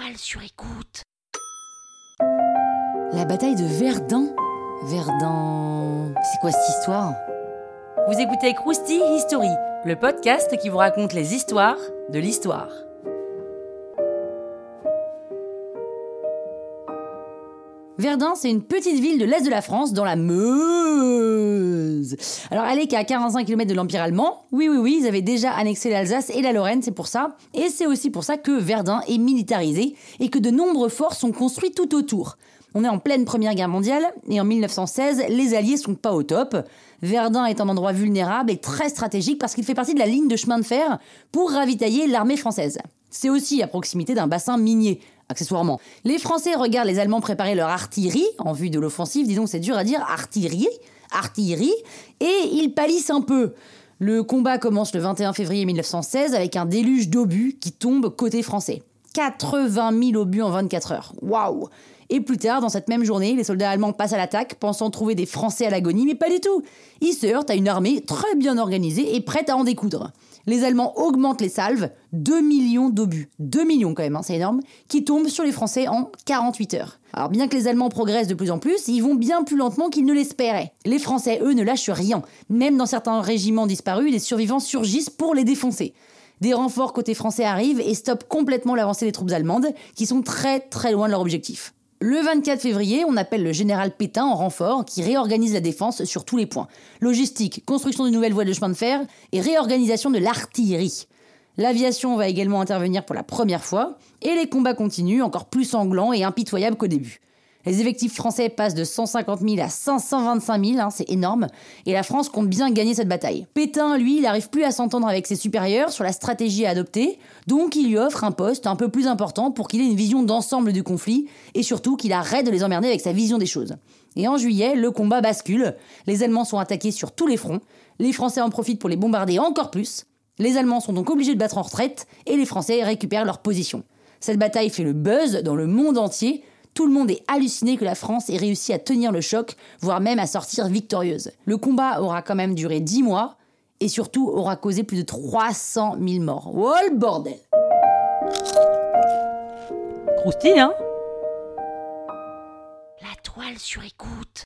toile sur écoute. La bataille de Verdun Verdun. C'est quoi cette histoire? Vous écoutez Krusty History, le podcast qui vous raconte les histoires de l'histoire. Verdun, c'est une petite ville de l'est de la France, dans la Meuse. Alors, elle est qu'à 45 km de l'Empire allemand. Oui, oui, oui, ils avaient déjà annexé l'Alsace et la Lorraine, c'est pour ça. Et c'est aussi pour ça que Verdun est militarisé et que de nombreux forts sont construits tout autour. On est en pleine Première Guerre mondiale et en 1916, les Alliés sont pas au top. Verdun est un endroit vulnérable et très stratégique parce qu'il fait partie de la ligne de chemin de fer pour ravitailler l'armée française. C'est aussi à proximité d'un bassin minier, accessoirement. Les Français regardent les Allemands préparer leur artillerie en vue de l'offensive, disons c'est dur à dire, artillerie, artillerie, et ils pâlissent un peu. Le combat commence le 21 février 1916 avec un déluge d'obus qui tombe côté français. 80 000 obus en 24 heures. Waouh Et plus tard, dans cette même journée, les soldats allemands passent à l'attaque, pensant trouver des Français à l'agonie, mais pas du tout. Ils se heurtent à une armée très bien organisée et prête à en découdre. Les Allemands augmentent les salves, 2 millions d'obus, 2 millions quand même, hein, c'est énorme, qui tombent sur les Français en 48 heures. Alors bien que les Allemands progressent de plus en plus, ils vont bien plus lentement qu'ils ne l'espéraient. Les Français, eux, ne lâchent rien. Même dans certains régiments disparus, les survivants surgissent pour les défoncer. Des renforts côté français arrivent et stoppent complètement l'avancée des troupes allemandes, qui sont très très loin de leur objectif. Le 24 février, on appelle le général Pétain en renfort qui réorganise la défense sur tous les points. Logistique, construction de nouvelles voies de chemin de fer et réorganisation de l'artillerie. L'aviation va également intervenir pour la première fois et les combats continuent encore plus sanglants et impitoyables qu'au début. Les effectifs français passent de 150 000 à 525 000, hein, c'est énorme, et la France compte bien gagner cette bataille. Pétain, lui, n'arrive plus à s'entendre avec ses supérieurs sur la stratégie à adopter, donc il lui offre un poste un peu plus important pour qu'il ait une vision d'ensemble du conflit, et surtout qu'il arrête de les emmerder avec sa vision des choses. Et en juillet, le combat bascule, les Allemands sont attaqués sur tous les fronts, les Français en profitent pour les bombarder encore plus, les Allemands sont donc obligés de battre en retraite, et les Français récupèrent leur position. Cette bataille fait le buzz dans le monde entier, tout le monde est halluciné que la France ait réussi à tenir le choc, voire même à sortir victorieuse. Le combat aura quand même duré 10 mois et surtout aura causé plus de 300 000 morts. Oh le bordel Croustille, hein? La toile sur écoute.